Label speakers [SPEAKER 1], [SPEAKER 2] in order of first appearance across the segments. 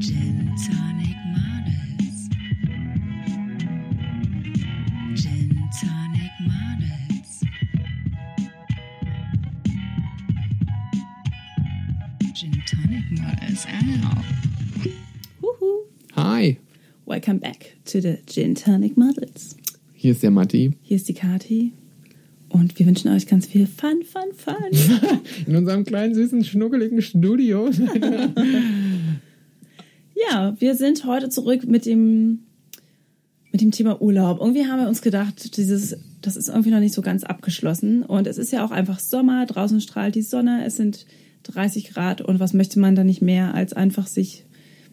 [SPEAKER 1] Gin Tonic Models. Gin Tonic Models. Gin Tonic Models. Ow.
[SPEAKER 2] Huhu.
[SPEAKER 3] Hi,
[SPEAKER 2] Welcome back to the Gin Tonic Models.
[SPEAKER 3] hier ist der Matti.
[SPEAKER 2] Hier ist die Kati und wir wünschen euch ganz viel Fun, Fun, Fun.
[SPEAKER 3] In unserem kleinen, süßen, schnuckeligen Studio.
[SPEAKER 2] ja, wir sind heute zurück mit dem, mit dem Thema Urlaub. Irgendwie haben wir uns gedacht, dieses, das ist irgendwie noch nicht so ganz abgeschlossen. Und es ist ja auch einfach Sommer, draußen strahlt die Sonne, es sind 30 Grad und was möchte man da nicht mehr, als einfach sich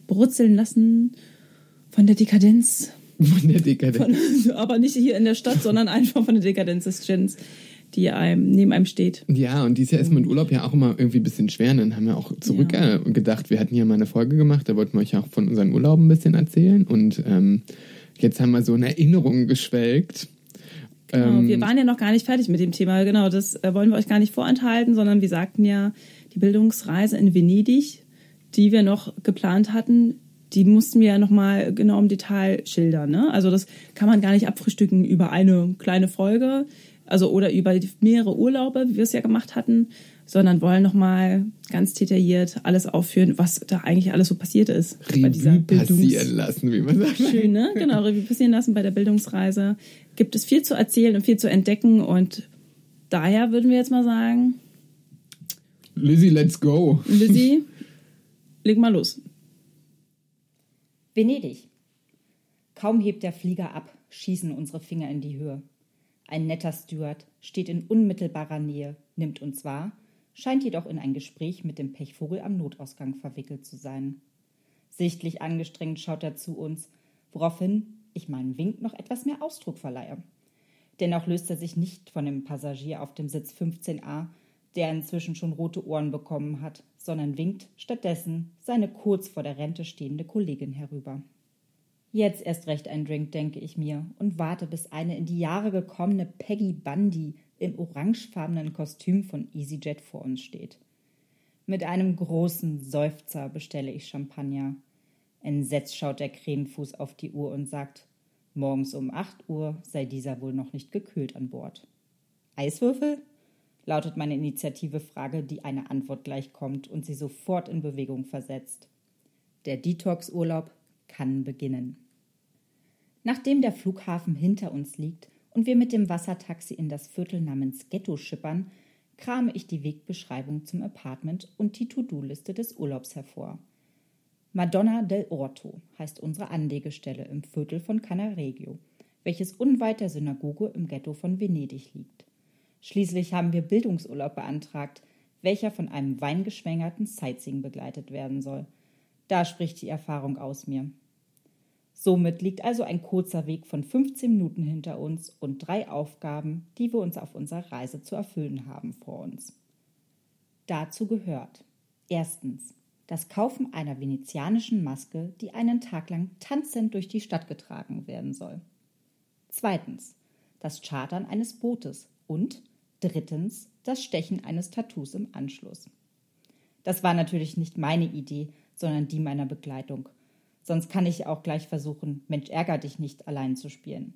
[SPEAKER 2] brutzeln lassen von der Dekadenz
[SPEAKER 3] Von der Dekadenz.
[SPEAKER 2] Von, aber nicht hier in der Stadt, sondern einfach von der Dekadenz des Gins, die einem, neben einem steht.
[SPEAKER 3] Ja, und dieses Jahr ist mit Urlaub ja auch immer irgendwie ein bisschen schwer. Und dann haben wir auch zurückgedacht. gedacht, wir hatten hier mal eine Folge gemacht, da wollten wir euch auch von unseren Urlauben ein bisschen erzählen. Und ähm, jetzt haben wir so in Erinnerungen geschwelgt.
[SPEAKER 2] Genau,
[SPEAKER 3] Ähm,
[SPEAKER 2] wir waren ja noch gar nicht fertig mit dem Thema. Genau, das äh, wollen wir euch gar nicht vorenthalten, sondern wir sagten ja, die Bildungsreise in Venedig, die wir noch geplant hatten, die mussten wir ja nochmal genau im Detail schildern. Ne? Also das kann man gar nicht abfrühstücken über eine kleine Folge, also oder über mehrere Urlaube, wie wir es ja gemacht hatten, sondern wollen nochmal ganz detailliert alles aufführen, was da eigentlich alles so passiert ist bei dieser
[SPEAKER 3] Revue
[SPEAKER 2] Bildungs
[SPEAKER 3] passieren lassen, wie man sagt.
[SPEAKER 2] Schön, ne? Genau, Revue passieren lassen bei der Bildungsreise. Gibt es viel zu erzählen und viel zu entdecken und daher würden wir jetzt mal sagen,
[SPEAKER 3] Lizzie, let's go.
[SPEAKER 2] Lizzie, leg mal los.
[SPEAKER 4] Venedig. Kaum hebt der Flieger ab, schießen unsere Finger in die Höhe. Ein netter Steward steht in unmittelbarer Nähe, nimmt uns wahr, scheint jedoch in ein Gespräch mit dem Pechvogel am Notausgang verwickelt zu sein. Sichtlich angestrengt schaut er zu uns, woraufhin ich meinen Wink noch etwas mehr Ausdruck verleihe. Dennoch löst er sich nicht von dem Passagier auf dem Sitz 15a, der inzwischen schon rote Ohren bekommen hat, sondern winkt stattdessen seine kurz vor der Rente stehende Kollegin herüber. Jetzt erst recht ein Drink, denke ich mir, und warte, bis eine in die Jahre gekommene Peggy Bundy im orangefarbenen Kostüm von EasyJet vor uns steht. Mit einem großen Seufzer bestelle ich Champagner. Entsetzt schaut der Krähenfuß auf die Uhr und sagt, morgens um 8 Uhr sei dieser wohl noch nicht gekühlt an Bord. Eiswürfel? lautet meine Initiative-Frage, die eine Antwort gleich kommt und sie sofort in Bewegung versetzt. Der Detox-Urlaub kann beginnen. Nachdem der Flughafen hinter uns liegt und wir mit dem Wassertaxi in das Viertel namens Ghetto schippern, krame ich die Wegbeschreibung zum Apartment und die To-Do-Liste des Urlaubs hervor. Madonna del Orto heißt unsere Anlegestelle im Viertel von Canaregio, welches unweit der Synagoge im Ghetto von Venedig liegt. Schließlich haben wir Bildungsurlaub beantragt, welcher von einem weingeschwängerten Sightseeing begleitet werden soll. Da spricht die Erfahrung aus mir. Somit liegt also ein kurzer Weg von 15 Minuten hinter uns und drei Aufgaben, die wir uns auf unserer Reise zu erfüllen haben, vor uns. Dazu gehört erstens das Kaufen einer venezianischen Maske, die einen Tag lang tanzend durch die Stadt getragen werden soll. Zweitens das Chartern eines Bootes und drittens das Stechen eines Tattoos im Anschluss. Das war natürlich nicht meine Idee, sondern die meiner Begleitung. Sonst kann ich auch gleich versuchen, Mensch, ärger dich nicht allein zu spielen.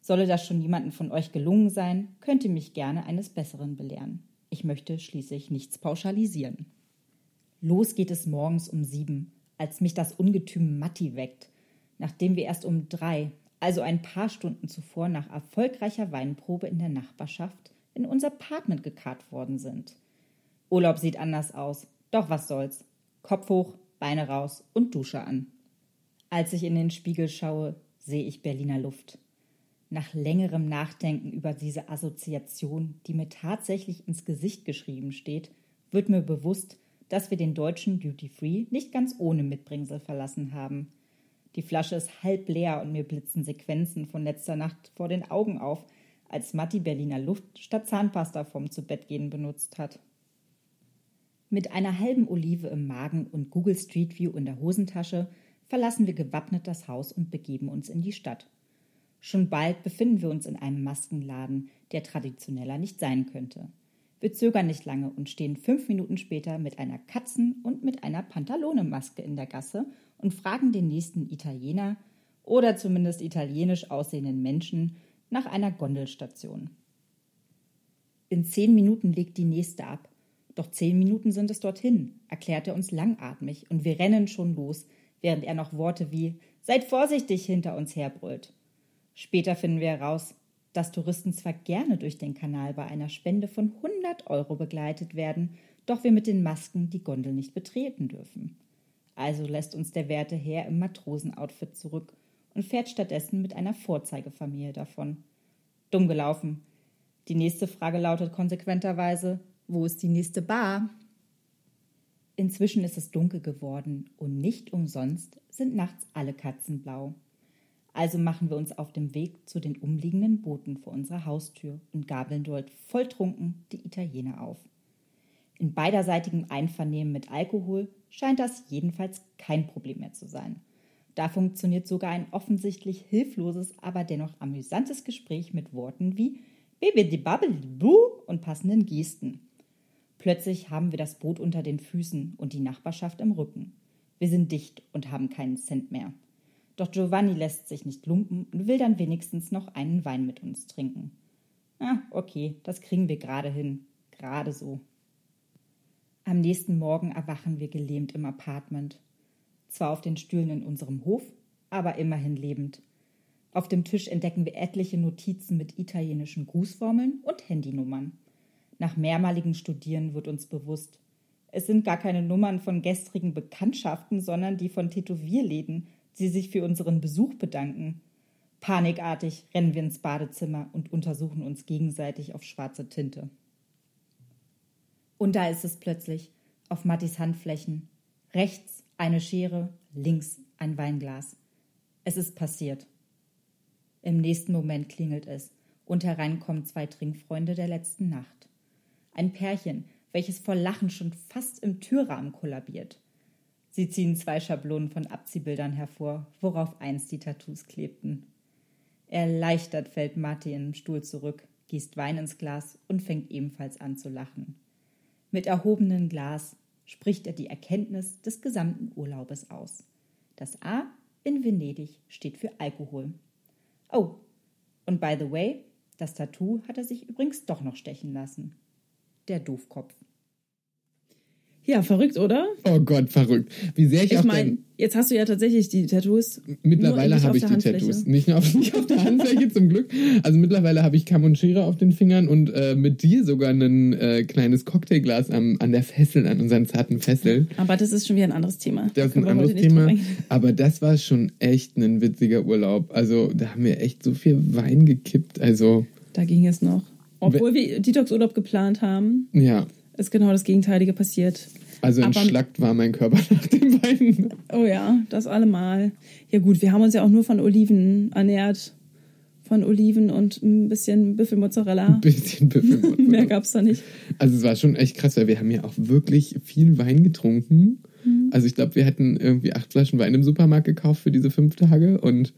[SPEAKER 4] Solle das schon jemandem von euch gelungen sein, könnt ihr mich gerne eines Besseren belehren. Ich möchte schließlich nichts pauschalisieren. Los geht es morgens um sieben, als mich das Ungetüm Matti weckt, nachdem wir erst um drei, also ein paar Stunden zuvor nach erfolgreicher Weinprobe in der Nachbarschaft, in unser Apartment gekarrt worden sind. Urlaub sieht anders aus, doch was soll's. Kopf hoch, Beine raus und Dusche an. Als ich in den Spiegel schaue, sehe ich Berliner Luft. Nach längerem Nachdenken über diese Assoziation, die mir tatsächlich ins Gesicht geschrieben steht, wird mir bewusst, dass wir den deutschen Duty Free nicht ganz ohne Mitbringsel verlassen haben. Die Flasche ist halb leer und mir blitzen Sequenzen von letzter Nacht vor den Augen auf, als Matti Berliner Luft statt Zahnpasta vom Zubettgehen benutzt hat. Mit einer halben Olive im Magen und Google Street View in der Hosentasche verlassen wir gewappnet das Haus und begeben uns in die Stadt. Schon bald befinden wir uns in einem Maskenladen, der traditioneller nicht sein könnte. Wir zögern nicht lange und stehen fünf Minuten später mit einer Katzen- und mit einer Pantalonemaske in der Gasse und fragen den nächsten Italiener oder zumindest italienisch aussehenden Menschen nach einer Gondelstation. In zehn Minuten legt die nächste ab. Doch zehn Minuten sind es dorthin, erklärt er uns langatmig und wir rennen schon los, während er noch Worte wie Seid vorsichtig hinter uns herbrüllt. Später finden wir heraus, dass Touristen zwar gerne durch den Kanal bei einer Spende von 100 Euro begleitet werden, doch wir mit den Masken die Gondel nicht betreten dürfen. Also lässt uns der werte Herr im Matrosenoutfit zurück und fährt stattdessen mit einer Vorzeigefamilie davon. Dumm gelaufen. Die nächste Frage lautet konsequenterweise, wo ist die nächste Bar? Inzwischen ist es dunkel geworden und nicht umsonst sind nachts alle Katzen blau. Also machen wir uns auf dem Weg zu den umliegenden Booten vor unserer Haustür und gabeln dort volltrunken die Italiener auf. In beiderseitigem Einvernehmen mit Alkohol scheint das jedenfalls kein Problem mehr zu sein. Da funktioniert sogar ein offensichtlich hilfloses, aber dennoch amüsantes Gespräch mit Worten wie Baby di Bubble Boo und passenden Gesten. Plötzlich haben wir das Boot unter den Füßen und die Nachbarschaft im Rücken. Wir sind dicht und haben keinen Cent mehr. Doch Giovanni lässt sich nicht lumpen und will dann wenigstens noch einen Wein mit uns trinken. Ah, okay, das kriegen wir gerade hin. Gerade so. Am nächsten Morgen erwachen wir gelähmt im Apartment. Zwar auf den Stühlen in unserem Hof, aber immerhin lebend. Auf dem Tisch entdecken wir etliche Notizen mit italienischen Grußformeln und Handynummern. Nach mehrmaligen Studieren wird uns bewusst, es sind gar keine Nummern von gestrigen Bekanntschaften, sondern die von Tätowierläden, sie sich für unseren Besuch bedanken. Panikartig rennen wir ins Badezimmer und untersuchen uns gegenseitig auf schwarze Tinte. Und da ist es plötzlich, auf Mattis Handflächen. Rechts eine Schere, links ein Weinglas. Es ist passiert. Im nächsten Moment klingelt es und herein kommen zwei Trinkfreunde der letzten Nacht. Ein Pärchen, welches vor Lachen schon fast im Türrahmen kollabiert. Sie ziehen zwei Schablonen von Abziehbildern hervor, worauf einst die Tattoos klebten. Erleichtert fällt Marty in den Stuhl zurück, gießt Wein ins Glas und fängt ebenfalls an zu lachen. Mit erhobenem Glas spricht er die Erkenntnis des gesamten Urlaubes aus. Das A in Venedig steht für Alkohol. Oh, und by the way, das Tattoo hat er sich übrigens doch noch stechen lassen. Der Doofkopf.
[SPEAKER 2] Ja, verrückt, oder?
[SPEAKER 3] Oh Gott, verrückt. Wie sehr ich,
[SPEAKER 2] Ich
[SPEAKER 3] auch
[SPEAKER 2] meine, jetzt hast du ja tatsächlich die Tattoos.
[SPEAKER 3] Mittlerweile habe ich die Tattoos. Nicht nur auf, nicht auf der Handfläche zum Glück. Also mittlerweile habe ich Kamm und Schere auf den Fingern und äh, mit dir sogar ein äh, kleines Cocktailglas am, an der Fessel, an unseren zarten Fesseln.
[SPEAKER 2] Aber das ist schon wieder ein anderes Thema.
[SPEAKER 3] Das ist ein anderes Thema. Aber das war schon echt ein witziger Urlaub. Also da haben wir echt so viel Wein gekippt. Also
[SPEAKER 2] Da ging es noch. Obwohl wir Detox-Urlaub geplant haben,
[SPEAKER 3] ja.
[SPEAKER 2] ist genau das Gegenteilige passiert.
[SPEAKER 3] Also entschlackt war mein Körper nach dem Wein.
[SPEAKER 2] Oh ja, das allemal. Ja gut, wir haben uns ja auch nur von Oliven ernährt. Von Oliven und ein bisschen Büffelmozzarella.
[SPEAKER 3] Ein bisschen Büffelmozzarella.
[SPEAKER 2] Mehr gab's da nicht.
[SPEAKER 3] Also es war schon echt krass, weil wir haben ja auch wirklich viel Wein getrunken.
[SPEAKER 2] Mhm.
[SPEAKER 3] Also ich glaube, wir hätten irgendwie acht Flaschen Wein im Supermarkt gekauft für diese fünf Tage und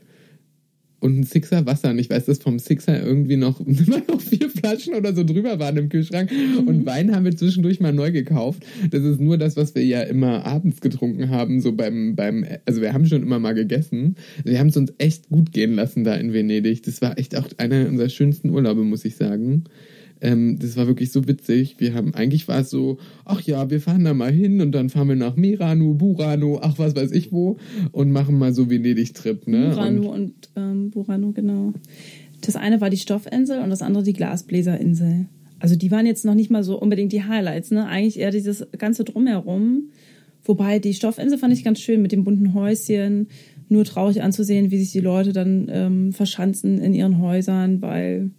[SPEAKER 3] und ein Sixer Wasser. Und ich weiß, dass vom Sixer irgendwie noch, immer noch vier Flaschen oder so drüber waren im Kühlschrank.
[SPEAKER 2] Mhm.
[SPEAKER 3] Und Wein haben wir zwischendurch mal neu gekauft. Das ist nur das, was wir ja immer abends getrunken haben, so beim, beim, also wir haben schon immer mal gegessen. Wir haben es uns echt gut gehen lassen da in Venedig. Das war echt auch einer unserer schönsten Urlaube, muss ich sagen. Ähm, das war wirklich so witzig. Wir haben, eigentlich war es so, ach ja, wir fahren da mal hin und dann fahren wir nach Mirano, Burano, ach was weiß ich wo und machen mal so Venedig-Trip, ne?
[SPEAKER 2] Burano
[SPEAKER 3] Und,
[SPEAKER 2] und, ähm, Burano, genau. Das eine war die Stoffinsel und das andere die Glasbläserinsel. Also die waren jetzt noch nicht mal so unbedingt die Highlights, ne? Eigentlich eher dieses ganze Drumherum. Wobei die Stoffinsel fand ich ganz schön mit dem bunten Häuschen. Nur traurig anzusehen, wie sich die Leute dann ähm, verschanzen in ihren Häusern, weil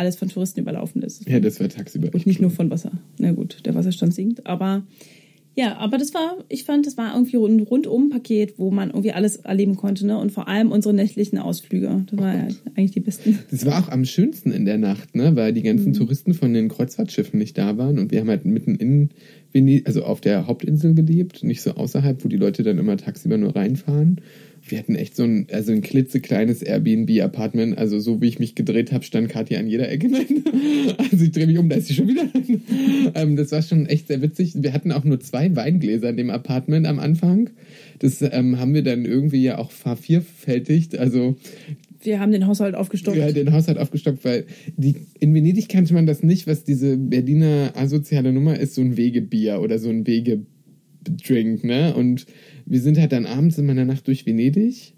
[SPEAKER 2] alles von Touristen überlaufen ist.
[SPEAKER 3] ja, das war tagsüber.
[SPEAKER 2] Und nicht nur von Wasser. Na gut, der Wasserstand sinkt. Aber ja, aber das war, ich fand, das war irgendwie ein Rundum-Paket, wo man irgendwie alles erleben konnte. Ne? Und vor allem unsere nächtlichen Ausflüge. Das war ja eigentlich die besten.
[SPEAKER 3] Das war auch am schönsten in der Nacht, ne? Weil die
[SPEAKER 2] Mhm.
[SPEAKER 3] ganzen Touristen von den Kreuzfahrtschiffen nicht da waren und wir haben halt mitten in Venedig, also auf der Hauptinsel gelebt, nicht so außerhalb, wo die Leute dann immer tagsüber nur reinfahren. Wir hatten echt so ein, also ein klitzekleines Airbnb-Apartment. Also so wie ich mich gedreht habe, stand Katja an jeder Ecke. also ich drehe mich um, da ist sie schon wieder. ähm, das war schon echt sehr witzig. Wir hatten auch nur zwei Weingläser in dem Apartment am Anfang. Das ähm, haben wir dann irgendwie ja auch vervierfältigt. Also
[SPEAKER 2] Wir haben den Haushalt aufgestockt.
[SPEAKER 3] ja, den Haushalt aufgestockt, weil die, in Venedig kannte man das nicht, was diese Berliner asoziale Nummer ist, so ein Wegebier oder so ein Wegebdrink, ne? Und wir sind halt dann abends in meiner Nacht durch Venedig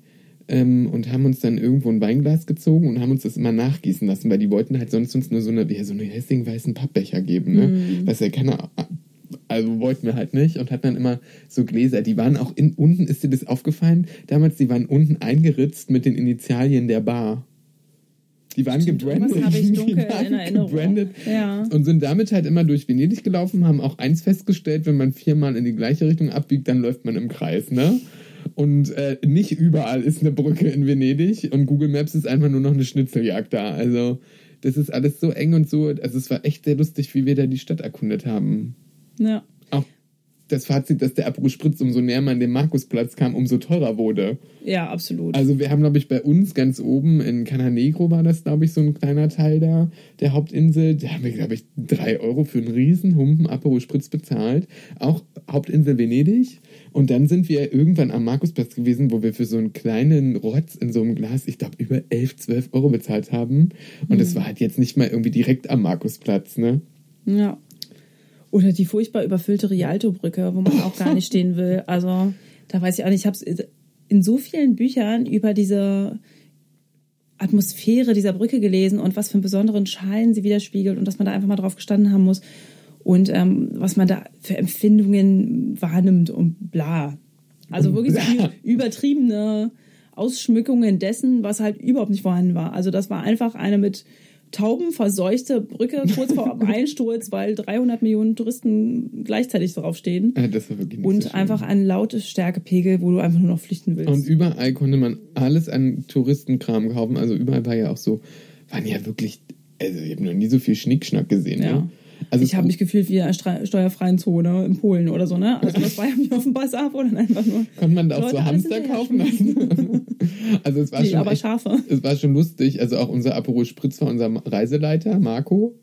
[SPEAKER 3] ähm, und haben uns dann irgendwo ein Weinglas gezogen und haben uns das immer nachgießen lassen, weil die wollten halt sonst uns nur so eine, ja, so eine hässlichen weißen Pappbecher geben, ne? Was ja keiner, also wollten wir halt nicht und hatten dann immer so Gläser, die waren auch in, unten, ist dir das aufgefallen? Damals, die waren unten eingeritzt mit den Initialien der Bar. Die waren gebrandet.
[SPEAKER 2] irgendwas habe ich dunkel in Erinnerung.
[SPEAKER 3] gebrandet.
[SPEAKER 2] Ja.
[SPEAKER 3] Und sind damit halt immer durch Venedig gelaufen, haben auch eins festgestellt, wenn man viermal in die gleiche Richtung abbiegt, dann läuft man im Kreis, ne? Und äh, nicht überall ist eine Brücke in Venedig und Google Maps ist einfach nur noch eine Schnitzeljagd da. Also das ist alles so eng und so. Also es war echt sehr lustig, wie wir da die Stadt erkundet haben.
[SPEAKER 2] Ja.
[SPEAKER 3] Das Fazit, dass der Aperol Spritz, umso näher man dem Markusplatz kam, umso teurer wurde.
[SPEAKER 2] ja, absolut.
[SPEAKER 3] Also wir haben, glaube ich, bei uns ganz oben in Cananegro war das, glaube ich, so ein kleiner Teil da, der Hauptinsel. Da haben wir, glaube ich, drei Euro für einen riesen Humpen Aperol Spritz bezahlt. Auch Hauptinsel Venedig. Und dann sind wir irgendwann am Markusplatz gewesen, wo wir für so einen kleinen Rotz in so einem Glas, ich glaube, über 11, 12 Euro bezahlt haben. Und es war halt jetzt nicht mal irgendwie direkt am Markusplatz, ne?
[SPEAKER 2] Ja. Oder die furchtbar überfüllte Rialto-Brücke, wo man auch gar nicht stehen will. Also, da weiß ich auch nicht, ich habe es in so vielen Büchern über diese Atmosphäre dieser Brücke gelesen und was für einen besonderen Schein sie widerspiegelt und dass man da einfach mal drauf gestanden haben muss und ähm, was man da für Empfindungen wahrnimmt und bla. Also wirklich so übertriebene Ausschmückungen dessen, was halt überhaupt nicht vorhanden war. Also das war einfach eine mit Tauben verseuchte Brücke kurz vor dem Einsturz, weil 300 Millionen Touristen gleichzeitig draufstehen.
[SPEAKER 3] Äh, Das war wirklich nicht so
[SPEAKER 2] Und
[SPEAKER 3] schön.
[SPEAKER 2] einfach ein lautes Stärkepegel, wo du einfach nur noch flüchten willst.
[SPEAKER 3] Und überall konnte man alles an Touristenkram kaufen. Also überall war ja auch so, waren ja wirklich, also ich habe noch nie so viel Schnickschnack gesehen.
[SPEAKER 2] Ja.
[SPEAKER 3] Ne? Also
[SPEAKER 2] ich habe mich gefühlt wie in einer steuerfreien Zone in Polen oder so, ne? Also das war ja auf dem Bazar, wo dann einfach nur.
[SPEAKER 3] Konnte man da auch
[SPEAKER 2] Leute,
[SPEAKER 3] so Hamster kaufen lassen? Also es war
[SPEAKER 2] Nee,
[SPEAKER 3] schon
[SPEAKER 2] aber
[SPEAKER 3] echt,
[SPEAKER 2] Schafe.
[SPEAKER 3] es war schon lustig. Also auch unser Aperol Spritz war unser Reiseleiter, Marco.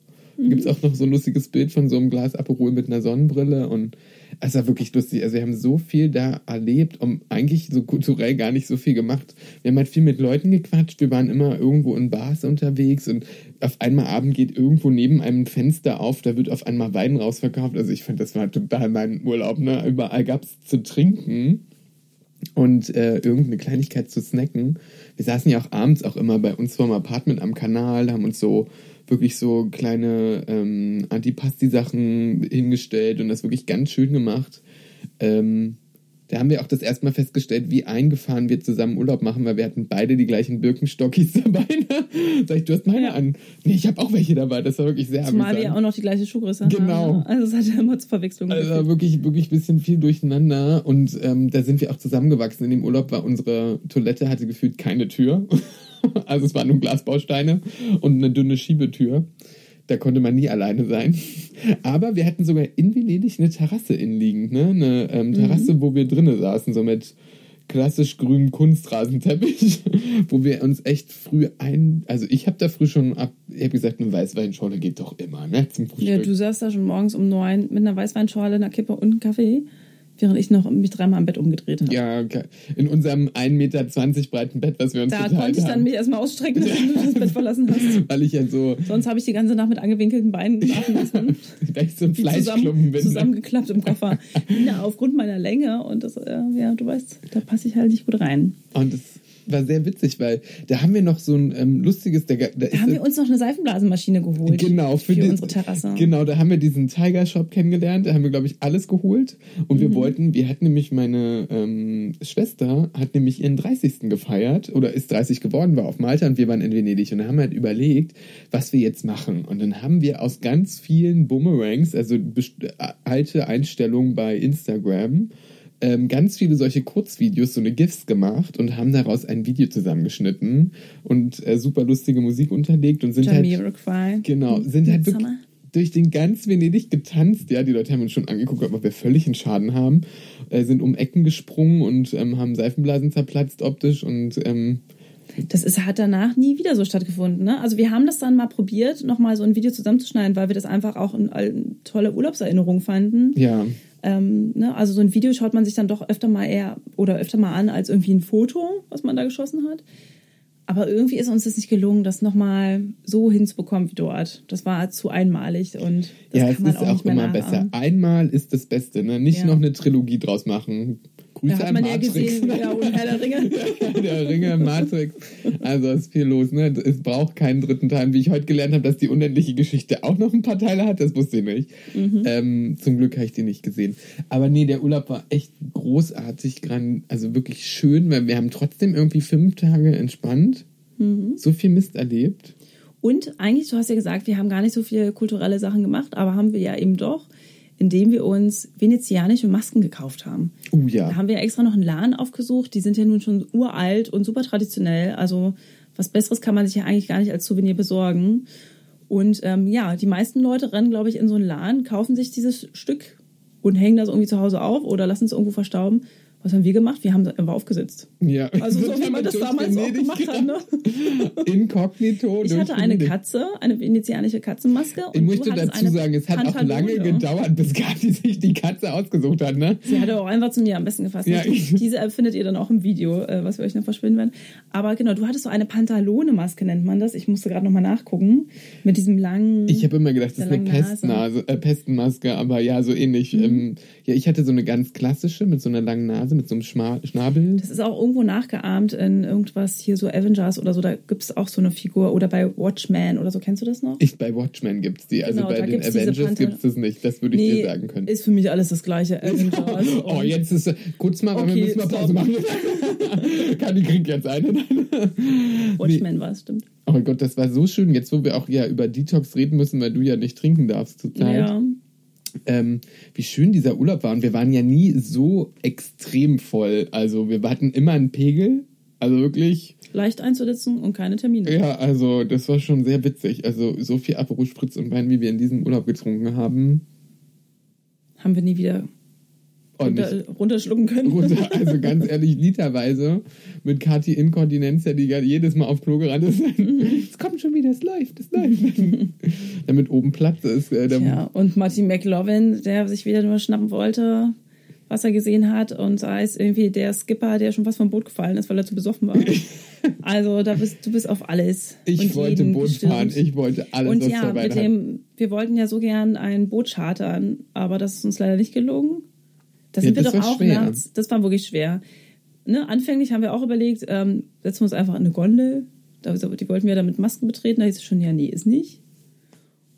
[SPEAKER 3] Gibt es auch noch so ein lustiges Bild von so einem Glas Aperol mit einer Sonnenbrille und es war wirklich lustig. Also wir haben so viel da erlebt und eigentlich so kulturell gar nicht so viel gemacht. Wir haben halt viel mit Leuten gequatscht. Wir waren immer irgendwo in Bars unterwegs und auf einmal Abend geht irgendwo neben einem Fenster auf, da wird auf einmal Wein rausverkauft. Also ich fand, das war total mein Urlaub. Ne? Überall gab es zu trinken und äh, irgendeine Kleinigkeit zu snacken. Wir saßen ja auch abends auch immer bei uns vorm Apartment am Kanal, haben uns so wirklich so kleine ähm, Antipasti-Sachen hingestellt und das wirklich ganz schön gemacht. Ähm, da haben wir auch das erste Mal festgestellt, wie eingefahren wir zusammen Urlaub machen, weil wir hatten beide die gleichen Birkenstockis dabei. Ne? Sag ich, du hast meine
[SPEAKER 2] Ja.
[SPEAKER 3] an. Nee, ich habe auch welche dabei. Das war wirklich sehr
[SPEAKER 2] Zumal wir ja auch noch die gleiche Schuhgröße
[SPEAKER 3] Genau.
[SPEAKER 2] haben. Also es hat ja immer zu Verwechslungen
[SPEAKER 3] Also
[SPEAKER 2] geführt.
[SPEAKER 3] wirklich, wirklich ein bisschen viel durcheinander und ähm, da sind wir auch zusammengewachsen. In dem Urlaub war unsere Toilette, hatte gefühlt keine Tür. also es waren nur Glasbausteine und eine dünne Schiebetür. Da konnte man nie alleine sein. Aber wir hatten sogar in Venedig eine Terrasse inliegend, ne? Eine ähm, Terrasse, wo wir drinnen saßen, so mit klassisch grünem Kunstrasenteppich, wo wir uns echt früh ein, also ich habe da früh schon ab, ich habe gesagt, eine Weißweinschorle geht doch immer, ne, zum Frühstück.
[SPEAKER 2] Ja, du saßt da schon morgens um neun mit einer Weißweinschorle, einer Kippe und einem Kaffee, während ich noch mich dreimal im Bett umgedreht habe.
[SPEAKER 3] Ja, okay. in unserem 1,20 Meter breiten Bett, was wir uns
[SPEAKER 2] Da
[SPEAKER 3] geteilt
[SPEAKER 2] konnte ich dann
[SPEAKER 3] haben.
[SPEAKER 2] mich erstmal ausstrecken, nachdem du das Bett verlassen hast.
[SPEAKER 3] Weil ich ja so,
[SPEAKER 2] Sonst habe ich die ganze Nacht mit angewinkelten Beinen geschlafen lassen.
[SPEAKER 3] weil ich so ein Fleischklumpen
[SPEAKER 2] zusammen,
[SPEAKER 3] bin.
[SPEAKER 2] zusammengeklappt im Koffer. Ja, aufgrund meiner Länge und das, äh, ja, du weißt, da passe ich halt nicht gut rein.
[SPEAKER 3] Und das war sehr witzig, weil da haben wir noch so ein ähm, lustiges, da, da
[SPEAKER 2] Da haben wir uns noch eine Seifenblasenmaschine geholt.
[SPEAKER 3] Genau, für,
[SPEAKER 2] für
[SPEAKER 3] die-
[SPEAKER 2] unsere Terrasse.
[SPEAKER 3] Genau, da haben wir diesen Tiger Shop kennengelernt. Da haben wir, glaube ich, alles geholt. Und
[SPEAKER 2] Mhm.
[SPEAKER 3] wir wollten, wir hatten nämlich meine ähm, Schwester, hat nämlich ihren 30. gefeiert oder ist 30 geworden, war auf Malta und wir waren in Venedig. Und da haben wir halt überlegt, was wir jetzt machen. Und dann haben wir aus ganz vielen Boomerangs, also äh, alte Einstellungen bei Instagram, ähm, ganz viele solche Kurzvideos, so eine GIFs gemacht und haben daraus ein Video zusammengeschnitten und äh, super lustige Musik unterlegt und sind halt
[SPEAKER 2] Jamiroquai.
[SPEAKER 3] Genau, sind halt wirklich durch den ganz Venedig getanzt. Ja, die Leute haben uns schon angeguckt, ob wir völlig einen Schaden haben. Äh, sind um Ecken gesprungen und ähm, haben Seifenblasen zerplatzt optisch und ähm,
[SPEAKER 2] Das ist, hat danach nie wieder so stattgefunden. Ne? Also wir haben das dann mal probiert, nochmal so ein Video zusammenzuschneiden, weil wir das einfach auch eine, eine tolle Urlaubserinnerung fanden.
[SPEAKER 3] ja.
[SPEAKER 2] Ähm, ne? Also so ein Video schaut man sich dann doch öfter mal eher oder öfter mal an als irgendwie ein Foto, was man da geschossen hat. Aber irgendwie ist uns das nicht gelungen, das nochmal so hinzubekommen wie dort. Das war zu einmalig und das
[SPEAKER 3] ja,
[SPEAKER 2] kann
[SPEAKER 3] es
[SPEAKER 2] man
[SPEAKER 3] ist
[SPEAKER 2] auch,
[SPEAKER 3] auch immer besser. Einmal ist das Beste, ne? Nicht
[SPEAKER 2] Ja.
[SPEAKER 3] noch eine Trilogie draus machen. Grüße
[SPEAKER 2] Da hat
[SPEAKER 3] an
[SPEAKER 2] man ja
[SPEAKER 3] Matrix.
[SPEAKER 2] gesehen, ja, und Herr der Ringe.
[SPEAKER 3] der Ringe, Matrix. Also ist viel los, ne? Es braucht keinen dritten Teil. Wie ich heute gelernt habe, dass die unendliche Geschichte auch noch ein paar Teile hat, das wusste ich nicht.
[SPEAKER 2] Mhm.
[SPEAKER 3] Ähm, zum Glück habe ich die nicht gesehen. Aber nee, der Urlaub war echt großartig, also wirklich schön, weil wir haben trotzdem irgendwie fünf Tage entspannt.
[SPEAKER 2] Mhm.
[SPEAKER 3] So viel Mist erlebt.
[SPEAKER 2] Und eigentlich, du hast ja gesagt, wir haben gar nicht so viele kulturelle Sachen gemacht, aber haben wir ja eben doch, indem wir uns venezianische Masken gekauft haben.
[SPEAKER 3] Oh ja.
[SPEAKER 2] Da haben wir extra noch einen Laden aufgesucht. Die sind ja nun schon uralt und super traditionell. Also was Besseres kann man sich ja eigentlich gar nicht als Souvenir besorgen. Und ähm, ja, die meisten Leute rennen, glaube ich, in so einen Laden, kaufen sich dieses Stück und hängen das irgendwie zu Hause auf oder lassen es irgendwo verstauben. Was haben wir gemacht? Wir haben einfach aufgesetzt.
[SPEAKER 3] Ja.
[SPEAKER 2] Also so, wie man das damals auch
[SPEAKER 3] Venedig
[SPEAKER 2] gemacht hat. Ne?
[SPEAKER 3] Inkognito.
[SPEAKER 2] Ich hatte eine
[SPEAKER 3] Venedig.
[SPEAKER 2] Katze, eine venezianische Katzenmaske. Und
[SPEAKER 3] Ich
[SPEAKER 2] hattest
[SPEAKER 3] dazu sagen, es hat auch lange gedauert, bis Kathi sich die Katze ausgesucht hat, ne?
[SPEAKER 2] Sie hatte auch einfach zu mir am besten gefasst.
[SPEAKER 3] Ja,
[SPEAKER 2] Diese findet ihr dann auch im Video, äh, was wir euch noch verschwinden werden. Aber genau, du hattest so eine Pantalone-Maske, nennt man das. Ich musste gerade nochmal nachgucken. Mit diesem langen.
[SPEAKER 3] Ich habe immer gedacht, das ist eine. Pestnase, äh, Pestenmaske, aber ja, so ähnlich.
[SPEAKER 2] Mhm.
[SPEAKER 3] Ähm, ja, ich hatte so eine ganz klassische mit so einer langen Nase, mit so einem Schma Schnabel.
[SPEAKER 2] das ist auch irgendwo nachgeahmt in irgendwas hier, so Avengers oder so. Da gibt es auch so eine Figur. Oder bei Watchmen oder so. Kennst du das noch?
[SPEAKER 3] Ich, bei Watchmen gibt's die, also
[SPEAKER 2] Genau,
[SPEAKER 3] bei den Avengers gibt's es nicht. Das würde ich dir sagen können.
[SPEAKER 2] ist für mich alles das gleiche. Avengers.
[SPEAKER 3] Oh,
[SPEAKER 2] und-
[SPEAKER 3] jetzt ist kurz mal, weil wir
[SPEAKER 2] Okay,
[SPEAKER 3] müssen mal Pause machen. Kathi kriegt jetzt eine.
[SPEAKER 2] Watchmen war es, stimmt.
[SPEAKER 3] Oh mein Gott, das war so schön. Jetzt, wo wir auch ja über Detox reden müssen, weil du ja nicht trinken darfst zurzeit.
[SPEAKER 2] Ja.
[SPEAKER 3] Ähm, wie schön dieser Urlaub war. Und wir waren ja nie so extrem voll. Also wir hatten immer einen Pegel. Also wirklich,
[SPEAKER 2] Leicht einzusetzen und keine Termine.
[SPEAKER 3] ja, also das war schon sehr witzig. Also so viel Aperol Spritz und Wein, wie wir in diesem Urlaub getrunken haben.
[SPEAKER 2] Haben wir nie wieder runter, runterschlucken können.
[SPEAKER 3] runter, also ganz ehrlich, literweise mit Kathi Inkontinenz, der die ja jedes Mal auf Klo gerannt ist. Es kommt schon wieder, es läuft, es läuft. Damit oben Platz ist. Äh,
[SPEAKER 2] Ja, und Martin McLovin, der sich wieder nur schnappen wollte, was er gesehen hat. Und sei es irgendwie der Skipper, der schon fast vom Boot gefallen ist, weil er zu besoffen war. also da bist du bist auf alles.
[SPEAKER 3] Ich wollte Boot
[SPEAKER 2] gestürmt.
[SPEAKER 3] fahren, ich wollte alles,
[SPEAKER 2] Und
[SPEAKER 3] was
[SPEAKER 2] ja, mit dem, wir wollten ja so gern ein Boot chartern, aber das ist uns leider nicht gelungen. Da
[SPEAKER 3] Ja,
[SPEAKER 2] sind wir
[SPEAKER 3] das
[SPEAKER 2] doch
[SPEAKER 3] war
[SPEAKER 2] auch
[SPEAKER 3] schwer.
[SPEAKER 2] nachts. Das war wirklich schwer. Ne, anfänglich haben wir auch überlegt, ähm, setzen wir uns einfach in eine Gondel. Da, die wollten wir dann mit Masken betreten. Da hieß es schon, ja, nee, ist nicht.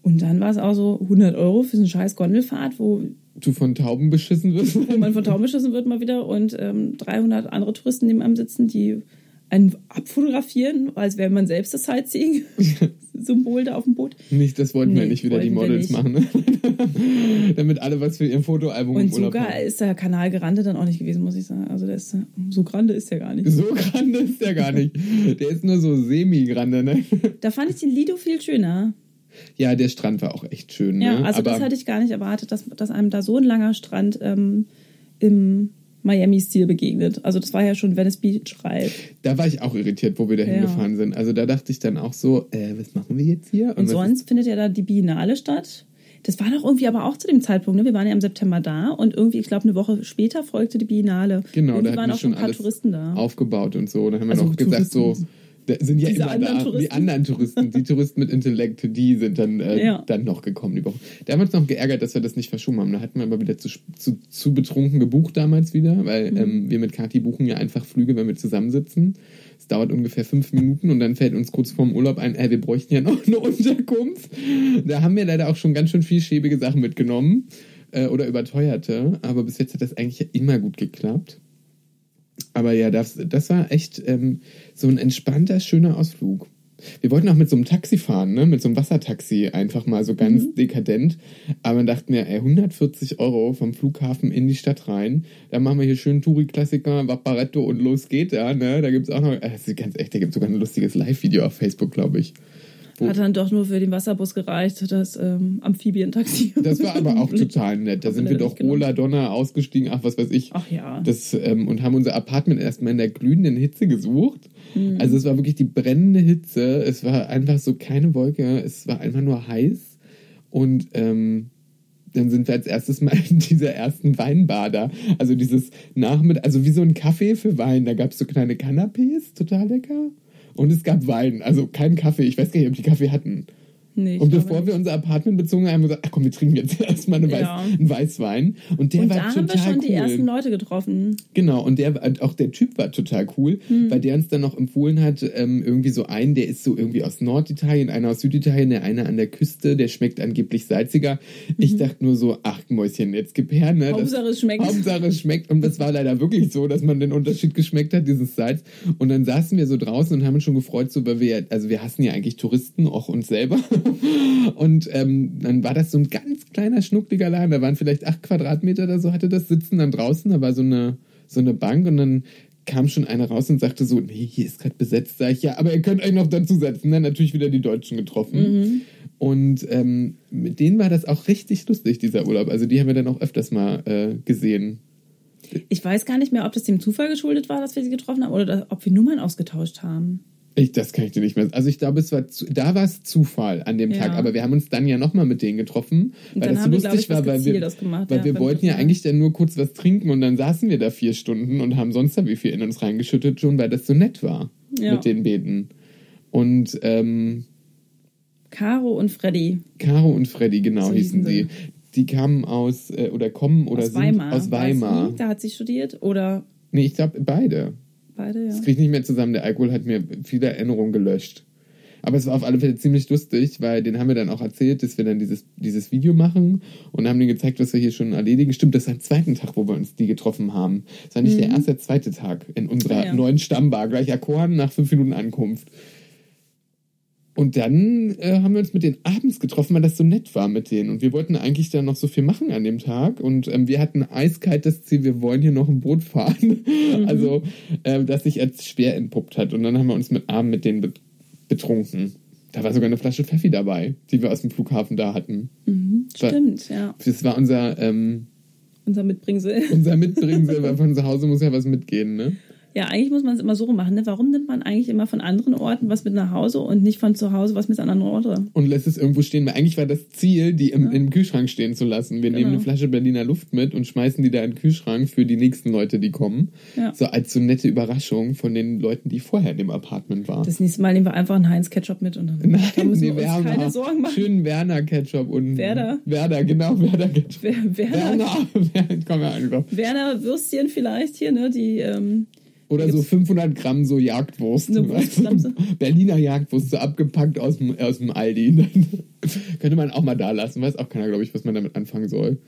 [SPEAKER 2] Und dann war es auch so 100 Euro für so eine scheiß Gondelfahrt, wo,
[SPEAKER 3] du von Tauben beschissen wirst.
[SPEAKER 2] wo man von Tauben beschissen wird mal wieder und ähm, 300 andere Touristen neben einem sitzen, die einen abfotografieren, als wäre man selbst das Sightseeing-Symbol da auf dem Boot.
[SPEAKER 3] Nicht, das wollten wir
[SPEAKER 2] Nee,
[SPEAKER 3] nicht wieder die
[SPEAKER 2] wir
[SPEAKER 3] Models machen. Ne? Damit alle was für ihr Fotoalbum
[SPEAKER 2] Und so
[SPEAKER 3] Urlaub
[SPEAKER 2] geil
[SPEAKER 3] haben.
[SPEAKER 2] ist der Kanal Grande dann auch nicht gewesen, muss ich sagen. Also der ist, so grande ist der gar nicht.
[SPEAKER 3] So grande ist der gar nicht. Der ist nur so semi-grande, ne?
[SPEAKER 2] Da fand ich den Lido viel schöner.
[SPEAKER 3] Ja, der Strand war auch echt schön, ne?
[SPEAKER 2] Ja, also
[SPEAKER 3] Aber
[SPEAKER 2] das hatte ich gar nicht erwartet, dass, dass einem da so ein langer Strand ähm, im Miami-Stil begegnet. Also das war ja schon Venice Beach reif.
[SPEAKER 3] da war ich auch irritiert, wo wir da
[SPEAKER 2] Ja.
[SPEAKER 3] hingefahren sind. Also da dachte ich dann auch so, äh, was machen wir jetzt hier?
[SPEAKER 2] Und
[SPEAKER 3] was
[SPEAKER 2] sonst findet ja da die Biennale statt. Das war doch irgendwie aber auch zu dem Zeitpunkt, ne? Wir waren ja im September da und irgendwie, ich glaube, eine Woche später folgte die Biennale.
[SPEAKER 3] Genau,
[SPEAKER 2] irgendwie
[SPEAKER 3] da
[SPEAKER 2] waren auch schon ein paar Touristen da.
[SPEAKER 3] aufgebaut und so. Da haben wir
[SPEAKER 2] Also
[SPEAKER 3] noch gesagt, so,
[SPEAKER 2] Touristen.
[SPEAKER 3] Da sind ja
[SPEAKER 2] Diese
[SPEAKER 3] immer
[SPEAKER 2] anderen
[SPEAKER 3] da. Die
[SPEAKER 2] Touristen.
[SPEAKER 3] anderen Touristen, die Touristen mit Intellekt, die sind dann, äh,
[SPEAKER 2] Ja.
[SPEAKER 3] dann noch gekommen die Woche. Da haben wir uns noch geärgert, dass wir das nicht verschoben haben. Da hatten wir aber wieder zu, zu, zu betrunken gebucht damals wieder,
[SPEAKER 2] Mhm.
[SPEAKER 3] weil ähm, wir mit Kathi buchen ja einfach Flüge, wenn wir zusammensitzen. Es dauert ungefähr fünf Minuten und dann fällt uns kurz vorm Urlaub ein, ey, wir bräuchten ja noch eine Unterkunft. Da haben wir leider auch schon ganz schön viel schäbige Sachen mitgenommen äh, oder überteuerte, aber bis jetzt hat das eigentlich immer gut geklappt. Aber ja, das, das war echt ähm, so ein entspannter, schöner Ausflug. Wir wollten auch mit so einem Taxi fahren, ne? mit so einem Wassertaxi, einfach mal so ganz
[SPEAKER 2] Mhm.
[SPEAKER 3] dekadent. Aber dann dachten wir, ey, 140 Euro vom Flughafen in die Stadt rein. Dann machen wir hier schön Touri-Klassiker, Vaporetto und los geht da. Ne? Da gibt's auch noch, das ist ganz echt, da gibt's sogar ein lustiges Live-Video auf Facebook, glaube ich. Wo-
[SPEAKER 2] Hat dann doch nur für den Wasserbus gereicht, das ähm, Amphibientaxi.
[SPEAKER 3] Das war aber auch total nett. Da sind
[SPEAKER 2] wir
[SPEAKER 3] doch. Rola Donner ausgestiegen, ach was weiß ich.
[SPEAKER 2] Ach ja.
[SPEAKER 3] Das, ähm, und haben unser Apartment erstmal in der glühenden Hitze gesucht.
[SPEAKER 2] Mhm.
[SPEAKER 3] Also es war wirklich die brennende Hitze. Es war einfach so keine Wolke. Es war einfach nur heiß. Und ähm, dann sind wir als erstes mal in dieser ersten Weinbar da. Also dieses Nachmittag, also wie so ein Kaffee für Wein. Da gab es so kleine Canapés, total lecker. Und es gab Wein, also kein Kaffee. Ich weiß gar nicht, ob die Kaffee hatten.
[SPEAKER 2] Nee,
[SPEAKER 3] Und bevor wir unser Apartment bezogen haben, haben wir gesagt, ach komm, wir trinken jetzt erstmal eine Weiß,
[SPEAKER 2] Ja.
[SPEAKER 3] einen Weißwein. Und der
[SPEAKER 2] Und
[SPEAKER 3] war
[SPEAKER 2] da haben wir
[SPEAKER 3] total
[SPEAKER 2] schon die
[SPEAKER 3] cool.
[SPEAKER 2] ersten Leute getroffen.
[SPEAKER 3] Genau, und der auch der Typ war total cool,
[SPEAKER 2] Hm.
[SPEAKER 3] weil der uns dann noch empfohlen hat, ähm, irgendwie so einen, der ist so irgendwie aus Norditalien, einer aus Süditalien, der eine an der Küste, der schmeckt angeblich salziger. Ich dachte nur so, ach Mäuschen, jetzt gib her, ne?
[SPEAKER 2] Mhm. Hauptsache es schmeckt.
[SPEAKER 3] Hauptsache es schmeckt. Und das war leider wirklich so, dass man den Unterschied geschmeckt hat, dieses Salz. Und dann saßen wir so draußen und haben uns schon gefreut, so, weil wir, also wir hassen ja eigentlich Touristen, auch uns selber. Und ähm, dann war das so ein ganz kleiner, schnuckliger Laden. Da waren vielleicht acht Quadratmeter oder so, hatte das sitzen dann draußen. Da war so eine, so eine Bank und dann kam schon einer raus und sagte so, nee, hier ist gerade besetzt. Sag ich, ja, aber ihr könnt euch noch dazu setzen. Dann natürlich wieder die Deutschen getroffen. Und ähm, mit denen war das auch richtig lustig, dieser Urlaub. Also die haben wir dann auch öfters mal äh, gesehen.
[SPEAKER 2] Ich weiß gar nicht mehr, ob das dem Zufall geschuldet war, dass wir sie getroffen haben oder ob wir Nummern ausgetauscht haben.
[SPEAKER 3] Ich, das kann ich dir nicht mehr. Also ich glaube, es war zu, da war es Zufall an dem
[SPEAKER 2] Ja.
[SPEAKER 3] Tag, aber wir haben uns dann ja nochmal mit denen getroffen, weil
[SPEAKER 2] dann
[SPEAKER 3] das
[SPEAKER 2] haben wir,
[SPEAKER 3] lustig
[SPEAKER 2] ich,
[SPEAKER 3] war, weil wir,
[SPEAKER 2] gemacht,
[SPEAKER 3] weil
[SPEAKER 2] ja,
[SPEAKER 3] wir wollten ja eigentlich dann nur kurz was trinken und dann saßen wir da vier Stunden und haben sonst da wie viel in uns reingeschüttet schon, weil das so nett war
[SPEAKER 2] Ja.
[SPEAKER 3] mit den Beten. Und ähm,
[SPEAKER 2] Caro und Freddy
[SPEAKER 3] Caro und Freddy, genau
[SPEAKER 2] So
[SPEAKER 3] hießen sie.
[SPEAKER 2] sie.
[SPEAKER 3] Die kamen aus äh, oder kommen oder
[SPEAKER 2] aus
[SPEAKER 3] sind
[SPEAKER 2] Weimar.
[SPEAKER 3] aus Weimar.
[SPEAKER 2] Da hat sie studiert oder
[SPEAKER 3] Nee, ich glaube beide.
[SPEAKER 2] Beide, ja.
[SPEAKER 3] Das kriege ich nicht mehr zusammen. Der Alkohol hat mir viele Erinnerungen gelöscht. Aber es war auf alle Fälle ziemlich lustig, weil den haben wir dann auch erzählt, dass wir dann dieses, dieses Video machen und haben denen gezeigt, was wir hier schon erledigen. Stimmt, das war am zweiten Tag, wo wir uns die getroffen haben. Das war nicht der erste, der zweite Tag in unserer
[SPEAKER 2] Mhm. Ah, ja.
[SPEAKER 3] neuen Stammbar. Gleich Akkorden nach fünf Minuten Ankunft. Und dann äh, haben wir uns mit denen abends getroffen, weil das so nett war mit denen. Und wir wollten eigentlich dann noch so viel machen an dem Tag. Und ähm, wir hatten eiskalt das Ziel, wir wollen hier noch ein Boot fahren. Also, äh, das sich als schwer entpuppt hat. Und dann haben wir uns mit Abend mit denen be betrunken. Da war sogar eine Flasche Pfeffi dabei, die wir aus dem Flughafen da hatten.
[SPEAKER 2] Stimmt, ja.
[SPEAKER 3] Das war unser, ähm,
[SPEAKER 2] Unser Mitbringsel.
[SPEAKER 3] unser Mitbringsel, weil von zu Hause muss ja was mitgehen, ne?
[SPEAKER 2] Ja, eigentlich muss man es immer so machen. Ne? Warum nimmt man eigentlich immer von anderen Orten was mit nach Hause und nicht von zu Hause was mit an anderen Orte?
[SPEAKER 3] und lässt es irgendwo stehen. Weil eigentlich war das Ziel, die im, im Kühlschrank stehen zu lassen. Wir nehmen
[SPEAKER 2] Genau.
[SPEAKER 3] eine Flasche Berliner Luft mit und schmeißen die da in den Kühlschrank für die nächsten Leute, die kommen.
[SPEAKER 2] Ja.
[SPEAKER 3] So als so nette Überraschung von den Leuten, die vorher in dem Apartment waren.
[SPEAKER 2] Das nächste Mal nehmen wir einfach einen Heinz-Ketchup mit und dann da müssen wir uns
[SPEAKER 3] Werner.
[SPEAKER 2] keine Sorgen machen.
[SPEAKER 3] Schönen Werner Ketchup und
[SPEAKER 2] Werder.
[SPEAKER 3] Werder, genau, Werder Ketchup.
[SPEAKER 2] Wer, Werner,
[SPEAKER 3] Werner, komm ja einfach.
[SPEAKER 2] Werner Würstchen vielleicht hier, ne? Die, ähm,
[SPEAKER 3] Oder so
[SPEAKER 2] Gibt's-
[SPEAKER 3] 500 Gramm so Jagdwurst.
[SPEAKER 2] Wurstflamse.
[SPEAKER 3] Berliner Jagdwurst, so abgepackt aus dem, aus dem Aldi. Könnte man auch mal da lassen. Weiß auch keiner, glaube ich, was man damit anfangen soll.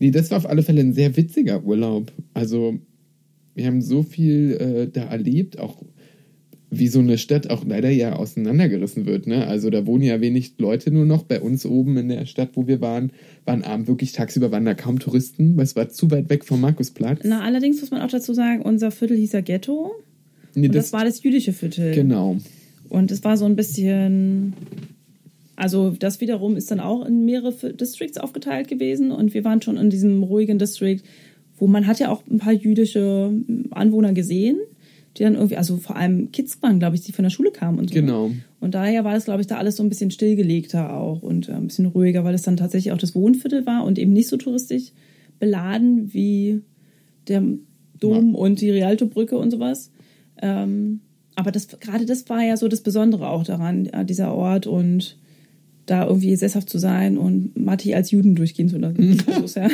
[SPEAKER 3] Nee, das war auf alle Fälle ein sehr witziger Urlaub. Also, wir haben so viel äh, da erlebt, auch wie so eine Stadt auch leider ja auseinandergerissen wird. Ne? Also da wohnen ja wenig Leute nur noch. Bei uns oben in der Stadt, wo wir waren, waren abend wirklich tagsüber waren da kaum Touristen, weil es war zu weit weg vom Markusplatz.
[SPEAKER 2] na, allerdings muss man auch dazu sagen, unser Viertel hieß ja Ghetto.
[SPEAKER 3] nee,
[SPEAKER 2] Und das, war das jüdische Viertel.
[SPEAKER 3] genau.
[SPEAKER 2] Und es war so ein bisschen. Also, das wiederum ist dann auch in mehrere Districts aufgeteilt gewesen. Und wir waren schon in diesem ruhigen District, wo man hat ja auch ein paar jüdische Anwohner gesehen, die dann irgendwie, also vor allem Kids waren, glaube ich, die von der Schule kamen und so.
[SPEAKER 3] Genau.
[SPEAKER 2] Und daher war das, glaube ich, da alles so ein bisschen stillgelegter auch und äh, ein bisschen ruhiger, weil es dann tatsächlich auch das Wohnviertel war und eben nicht so touristisch beladen wie der Dom und die Rialto-Brücke und sowas. Ähm, aber das, gerade das war ja so das Besondere auch daran, ja, dieser Ort und da irgendwie sesshaft zu sein und Matti als Juden durchgehen zu lassen. Ja,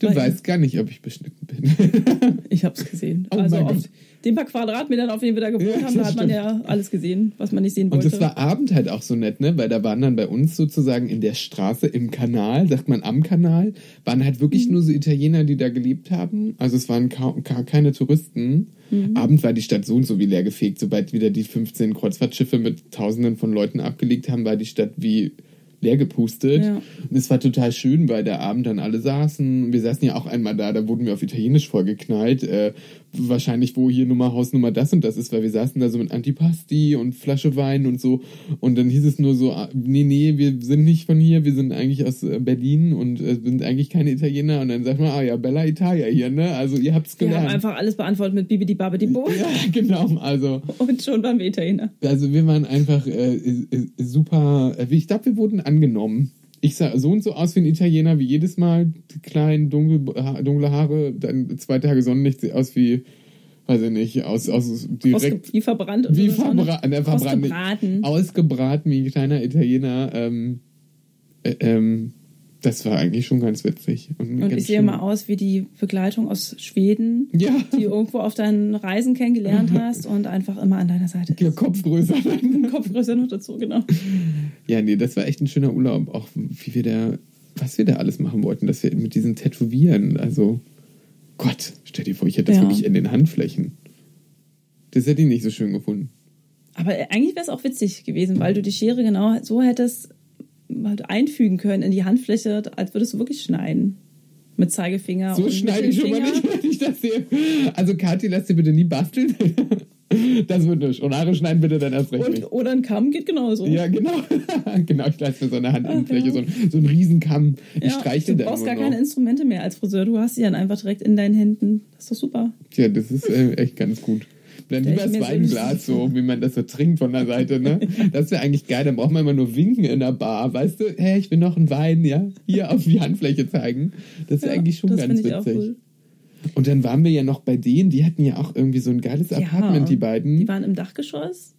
[SPEAKER 3] Du
[SPEAKER 2] war-
[SPEAKER 3] weißt gar nicht, ob ich beschnitten bin.
[SPEAKER 2] ich habe es gesehen.
[SPEAKER 3] Oh
[SPEAKER 2] also auf den paar Quadratmetern, auf denen wir da gewohnt
[SPEAKER 3] Ja,
[SPEAKER 2] haben, da hat man
[SPEAKER 3] stimmt.
[SPEAKER 2] ja alles gesehen, was man nicht sehen
[SPEAKER 3] Und
[SPEAKER 2] wollte.
[SPEAKER 3] das war Abend halt auch so nett, ne? Weil da waren dann bei uns sozusagen in der Straße, im Kanal, sagt man am Kanal, waren halt wirklich
[SPEAKER 2] Mhm.
[SPEAKER 3] nur so Italiener, die da gelebt haben. Also es waren gar keine Touristen.
[SPEAKER 2] Mhm.
[SPEAKER 3] Abend war die Stadt so und so wie leer gefegt. Sobald wieder die 15 Kreuzfahrtschiffe mit Tausenden von Leuten abgelegt haben, war die Stadt wie leer gepustet.
[SPEAKER 2] Ja.
[SPEAKER 3] Und es war total schön, weil der Abend dann alle saßen. Wir saßen ja auch einmal da, da wurden wir auf Italienisch vorgeknallt. Äh, wahrscheinlich, wo hier Nummer Hausnummer das und das ist, weil wir saßen da so mit Antipasti und Flasche Wein und so. Und dann hieß es nur so, ah, nee, nee, wir sind nicht von hier, wir sind eigentlich aus äh, Berlin und äh, sind eigentlich keine Italiener. Und dann sagt man, ah ja, Bella Italia hier, ne? Also ihr habt's
[SPEAKER 2] Wir haben
[SPEAKER 3] gelernt.
[SPEAKER 2] einfach alles beantwortet mit Bibidi Babidi Bo.
[SPEAKER 3] ja, genau. Also,
[SPEAKER 2] Und schon waren wir Italiener.
[SPEAKER 3] also wir waren einfach äh, äh, super. Ich glaube, wir wurden angenommen. Ich sah so und so aus wie ein Italiener, wie jedes Mal. Klein, dunkel, dunkle Haare, dann zwei Tage Sonnenlicht, sieht aus wie, weiß ich nicht, aus, aus direkt.
[SPEAKER 2] Ausge wie verbrannt. und
[SPEAKER 3] Wie
[SPEAKER 2] so.
[SPEAKER 3] verbrannt, äh, verbrannt.
[SPEAKER 2] Ausgebraten.
[SPEAKER 3] ausgebraten wie ein kleiner Italiener. Ähm, äh, ähm, das war eigentlich schon ganz witzig.
[SPEAKER 2] Und
[SPEAKER 3] ganz
[SPEAKER 2] ich sehe mal aus wie die Begleitung aus Schweden,
[SPEAKER 3] Ja.
[SPEAKER 2] die irgendwo auf deinen Reisen kennengelernt hast und einfach immer an deiner Seite
[SPEAKER 3] Ja,
[SPEAKER 2] ist.
[SPEAKER 3] Kopf größer.
[SPEAKER 2] Kopfgröße noch dazu, genau.
[SPEAKER 3] Ja, nee, das war echt ein schöner Urlaub. Auch wie wir da, was wir da alles machen wollten, dass wir mit diesen Tätowieren, also Gott, stell dir vor, ich hätte das
[SPEAKER 2] Ja.
[SPEAKER 3] wirklich in den Handflächen. Das hätte ich nicht so schön gefunden.
[SPEAKER 2] Aber eigentlich wäre es auch witzig gewesen, weil du die Schere genau so hättest halt einfügen können in die Handfläche, als würdest du wirklich schneiden. Mit Zeigefinger
[SPEAKER 3] So
[SPEAKER 2] und
[SPEAKER 3] schneide ich schon mal nicht, wenn ich das sehe. Also Kathi, lass dir bitte nie basteln. Das wird nicht. Und Haare schneiden bitte dann erst recht nicht.
[SPEAKER 2] Und, oder ein Kamm geht genauso.
[SPEAKER 3] Ja, genau. genau, ich lasse mir so eine Handinnenfläche,
[SPEAKER 2] ja.
[SPEAKER 3] so, ein, so einen Riesenkamm. Ich
[SPEAKER 2] Ja,
[SPEAKER 3] streiche
[SPEAKER 2] du brauchst gar keine
[SPEAKER 3] noch.
[SPEAKER 2] Instrumente mehr als Friseur. Du hast sie dann einfach direkt in deinen Händen. Das ist doch super.
[SPEAKER 3] Tja, das ist äh, echt ganz gut. Dann lieber das
[SPEAKER 2] so
[SPEAKER 3] Weinglas, so wie man das so trinkt von der Seite, ne? Das wäre eigentlich geil. Dann braucht man immer nur winken in der Bar, weißt du? Hey, ich will noch einen Wein, ja? Hier auf die Handfläche zeigen. Das wäre
[SPEAKER 2] Ja,
[SPEAKER 3] eigentlich schon ganz witzig.
[SPEAKER 2] cool.
[SPEAKER 3] Und dann waren wir ja noch bei denen, die hatten ja auch irgendwie so ein geiles Apartment, die beiden.
[SPEAKER 2] Die waren im Dachgeschoss,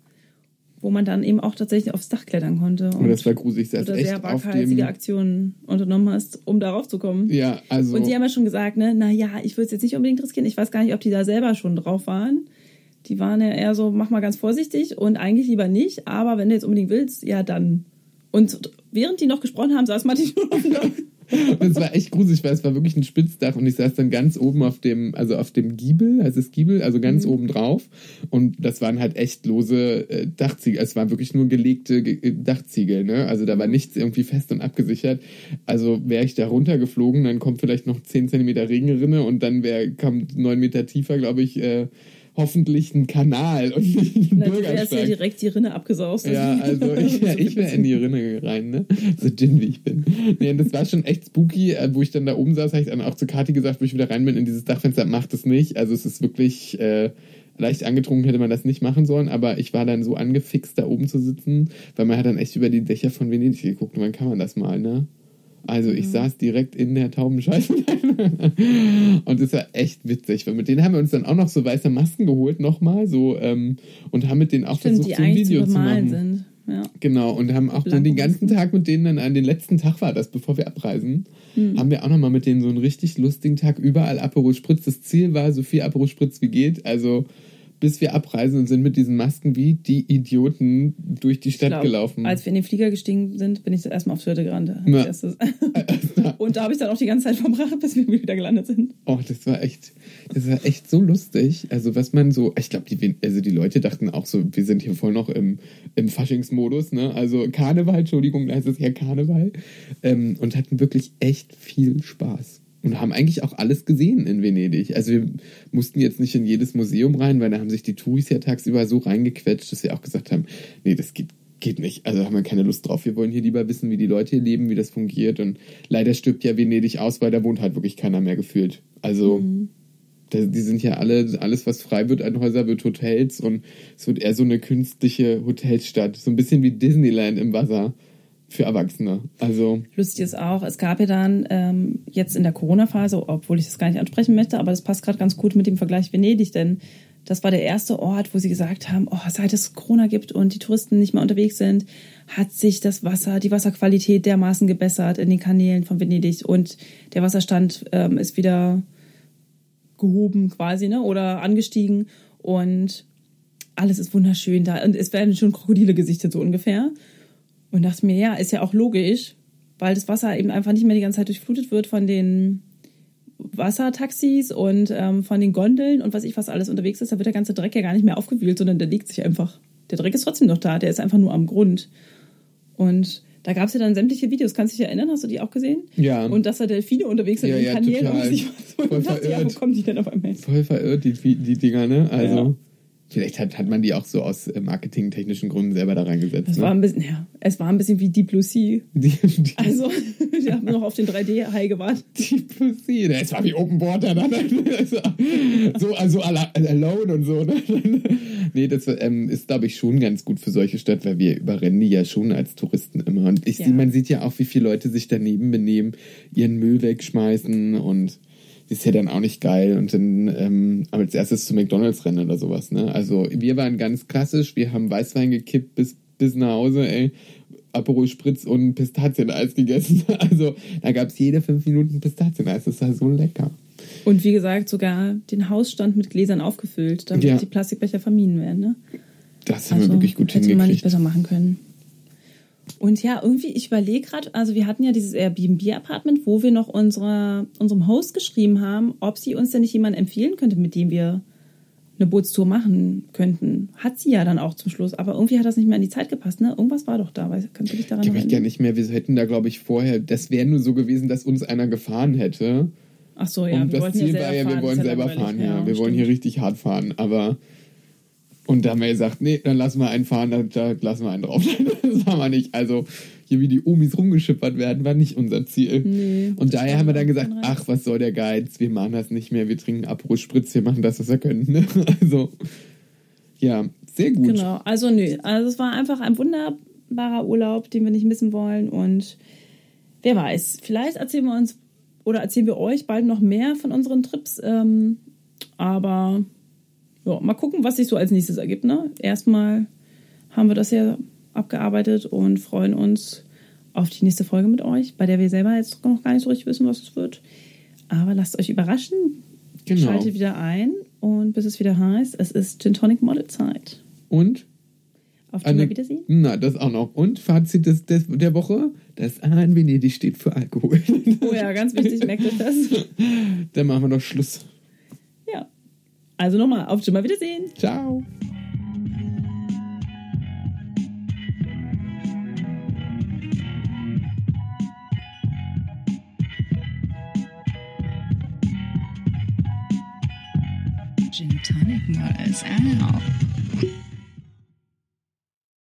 [SPEAKER 2] wo man dann eben auch tatsächlich aufs Dach klettern konnte.
[SPEAKER 3] Und das war gruselig.
[SPEAKER 2] du
[SPEAKER 3] Das
[SPEAKER 2] da
[SPEAKER 3] echt
[SPEAKER 2] sehr waghalsige. Aktionen unternommen hast, um darauf zu kommen.
[SPEAKER 3] Ja, also.
[SPEAKER 2] Und sie haben ja schon gesagt, ne, naja, ich würde es jetzt nicht unbedingt riskieren. Ich weiß gar nicht, ob die da selber schon drauf waren. Die waren ja eher so, mach mal ganz vorsichtig und eigentlich lieber nicht, aber wenn du jetzt unbedingt willst, ja dann. Und während die noch gesprochen haben, saß Martin schon auf.
[SPEAKER 3] Das war echt gruselig, weil es war wirklich ein Spitzdach und ich saß dann ganz oben auf dem, also auf dem Giebel, heißt es Giebel, also ganz oben drauf. Und das waren halt echt lose äh, Dachziegel. Es waren wirklich nur gelegte Ge äh, Dachziegel, ne? Also da war nichts irgendwie fest und abgesichert. Also wäre ich da runtergeflogen, dann kommt vielleicht noch 10 Zentimeter Regenrinne und dann wäre, kam neun Meter tiefer, glaube ich, äh, hoffentlich ein Kanal und nicht ein
[SPEAKER 2] Dann wärst ja
[SPEAKER 3] Bürgersteig.
[SPEAKER 2] direkt die Rinne abgesaust.
[SPEAKER 3] Ja, also ich wäre ich wär in die Rinne rein, ne? So dünn wie ich bin. Nee, und das war schon echt spooky, äh, wo ich dann da oben saß, habe ich dann auch zu Kathi gesagt, wo ich wieder rein bin in dieses Dachfenster, macht es nicht. Also es ist wirklich äh, leicht angetrunken, hätte man das nicht machen sollen, aber ich war dann so angefixt, da oben zu sitzen, weil man hat dann echt über die Dächer von Venedig geguckt und wann kann man das mal, ne? Also ich saß direkt in der Taubenscheiße und das war echt witzig, weil mit denen haben wir uns dann auch noch so weiße Masken geholt nochmal so ähm, und haben mit denen auch
[SPEAKER 2] Stimmt,
[SPEAKER 3] versucht, so ein Video zu machen.
[SPEAKER 2] sind. Ja.
[SPEAKER 3] Genau, und haben auch dann den ganzen. Tag mit denen dann an den letzten Tag war das, bevor wir abreisen, haben wir auch nochmal mit denen so einen richtig lustigen Tag überall Aperol Spritz. Das Ziel war, so viel Aperol Spritz wie geht, also bis wir abreisen und sind mit diesen Masken wie die Idioten durch die Stadt
[SPEAKER 2] glaub,
[SPEAKER 3] gelaufen.
[SPEAKER 2] Als wir in den Flieger gestiegen sind, bin ich erstmal auf Toilette gerannt.
[SPEAKER 3] Ja.
[SPEAKER 2] Und da habe ich dann auch die ganze Zeit verbracht, bis wir wieder gelandet sind.
[SPEAKER 3] Oh, das war echt, das war echt so lustig. Also was man so, ich glaube, die, also die Leute dachten auch so, wir sind hier voll noch im, im Faschingsmodus, ne? Also Karneval, Entschuldigung, da heißt es ja Karneval. Ähm, und hatten wirklich echt viel Spaß. Und haben eigentlich auch alles gesehen in Venedig. Also wir mussten jetzt nicht in jedes Museum rein, weil da haben sich die Touris ja tagsüber so reingequetscht, dass wir auch gesagt haben, nee, das geht geht nicht. Also haben wir keine Lust drauf. Wir wollen hier lieber wissen, wie die Leute hier leben, wie das fungiert. Und leider stirbt ja Venedig aus, weil da wohnt halt wirklich keiner mehr gefühlt. Also da, die sind ja alle, alles was frei wird an Häuser wird Hotels und es wird eher so eine künstliche Hotelstadt. So ein bisschen wie Disneyland im Wasser für Erwachsene. Also
[SPEAKER 2] Lustig ist auch, es gab ja dann ähm, jetzt in der Corona-Phase, obwohl ich das gar nicht ansprechen möchte, aber das passt gerade ganz gut mit dem Vergleich Venedig, denn das war der erste Ort, wo sie gesagt haben, oh, seit es Corona gibt und die Touristen nicht mehr unterwegs sind, hat sich das Wasser, die Wasserqualität dermaßen gebessert in den Kanälen von Venedig und der Wasserstand ähm, ist wieder gehoben quasi, ne, oder angestiegen und alles ist wunderschön da und es werden schon Krokodile gesichtet, so ungefähr. Und dachte mir, ja, ist ja auch logisch, weil das Wasser eben einfach nicht mehr die ganze Zeit durchflutet wird von den Wassertaxis und ähm, von den Gondeln und was ich was alles unterwegs ist, da wird der ganze Dreck ja gar nicht mehr aufgewühlt, sondern der legt sich einfach. Der Dreck ist trotzdem noch da, der ist einfach nur am Grund. Und Da gab es ja dann sämtliche Videos. Kannst du dich erinnern? Hast du die auch gesehen?
[SPEAKER 3] Ja.
[SPEAKER 2] Und dass da Delfine unterwegs sind
[SPEAKER 3] Ja,
[SPEAKER 2] in
[SPEAKER 3] ja,
[SPEAKER 2] Kanälen
[SPEAKER 3] total.
[SPEAKER 2] und sich so
[SPEAKER 3] Voll
[SPEAKER 2] dachte, ja, wo
[SPEAKER 3] verirrt.
[SPEAKER 2] kommen die denn auf einmal hin?
[SPEAKER 3] Voll verirrt, die, die Dinger, ne? Also,
[SPEAKER 2] Ja.
[SPEAKER 3] Vielleicht hat, hat man die auch so aus äh, marketingtechnischen Gründen selber da reingesetzt.
[SPEAKER 2] Das
[SPEAKER 3] ne?
[SPEAKER 2] war ein bisschen, ja, es war ein bisschen wie Deep Blue Sea. Also, wir haben noch auf den 3D-High gewartet.
[SPEAKER 3] die Pussy, es war wie Open Water dann. so, also alone und so. Ne? nee, das ähm, ist, glaube ich, schon ganz gut für solche Städte, weil wir überrennen die ja schon als Touristen immer. Und ich,
[SPEAKER 2] Ja.
[SPEAKER 3] man sieht ja auch, wie viele Leute sich daneben benehmen, ihren Müll wegschmeißen und ist ja dann auch nicht geil und dann ähm, als erstes zu McDonalds rennen oder sowas. Ne? Also wir waren ganz klassisch, wir haben Weißwein gekippt bis, bis nach Hause, ey. Aperol Spritz und Pistazieneis gegessen. Also da gab es jede fünf Minuten Pistazieneis. Das war so lecker.
[SPEAKER 2] Und wie gesagt, sogar den Hausstand mit Gläsern aufgefüllt, damit
[SPEAKER 3] Ja.
[SPEAKER 2] die Plastikbecher vermieden werden. Ne?
[SPEAKER 3] Das haben wir wirklich gut
[SPEAKER 2] hätte man nicht
[SPEAKER 3] hingekriegt.
[SPEAKER 2] besser machen können. Und ja, irgendwie, ich überlege gerade, also wir hatten ja dieses Airbnb-Apartment, wo wir noch unsere, unserem Host geschrieben haben, ob sie uns denn nicht jemanden empfehlen könnte, mit dem wir eine Bootstour machen könnten. Hat sie ja dann auch zum Schluss, aber irgendwie hat das nicht mehr in die Zeit gepasst, ne? Irgendwas war doch da, weißt, kannst du dich daran
[SPEAKER 3] Ich weiß
[SPEAKER 2] erinnern?
[SPEAKER 3] gar nicht mehr, wir hätten da, glaube ich, vorher, das wäre nur so gewesen, dass uns einer gefahren hätte.
[SPEAKER 2] Ach so, ja,
[SPEAKER 3] und
[SPEAKER 2] wir
[SPEAKER 3] das
[SPEAKER 2] wollten
[SPEAKER 3] Ziel
[SPEAKER 2] ja
[SPEAKER 3] war
[SPEAKER 2] selber
[SPEAKER 3] ja,
[SPEAKER 2] fahren,
[SPEAKER 3] wir wollen selber fahren, ja. Wir wollen
[SPEAKER 2] stimmt.
[SPEAKER 3] hier richtig hart fahren, aber. Und da haben wir gesagt, nee, dann lassen wir einen fahren, da, lassen wir einen drauf. das haben wir nicht. Also, hier wie die Omis rumgeschippert werden, war nicht unser Ziel.
[SPEAKER 2] Nee,
[SPEAKER 3] und daher haben wir dann gesagt, ach, was soll der Geiz? Wir machen das nicht mehr, wir trinken Aperol Spritz, wir machen das, was wir können. Ne? Also, ja, sehr gut.
[SPEAKER 2] Genau, also nö. Also es war einfach ein wunderbarer Urlaub, den wir nicht missen wollen. Und wer weiß, vielleicht erzählen wir uns oder erzählen wir euch bald noch mehr von unseren Trips. Ähm, aber ja, mal gucken, was sich so als nächstes ergibt. Ne? Erstmal haben wir das ja abgearbeitet und freuen uns auf die nächste Folge mit euch, bei der wir selber jetzt noch gar nicht so richtig wissen, was es wird. Aber lasst euch überraschen.
[SPEAKER 3] Genau.
[SPEAKER 2] Schaltet wieder ein und bis es wieder heißt, es ist Gin Tonic Model Zeit.
[SPEAKER 3] Und
[SPEAKER 2] Auf
[SPEAKER 3] Eine-
[SPEAKER 2] Wiedersehen.
[SPEAKER 3] Na, das auch noch. Und Fazit des, des, der Woche: Das A in Venedig steht für Alkohol.
[SPEAKER 2] Oh ja, ganz wichtig, merkt euch das.
[SPEAKER 3] Dann machen wir doch Schluss.
[SPEAKER 2] Also nochmal, auf Jimmer Wiedersehen.
[SPEAKER 3] Ciao.
[SPEAKER 1] Gin Tonic Models out.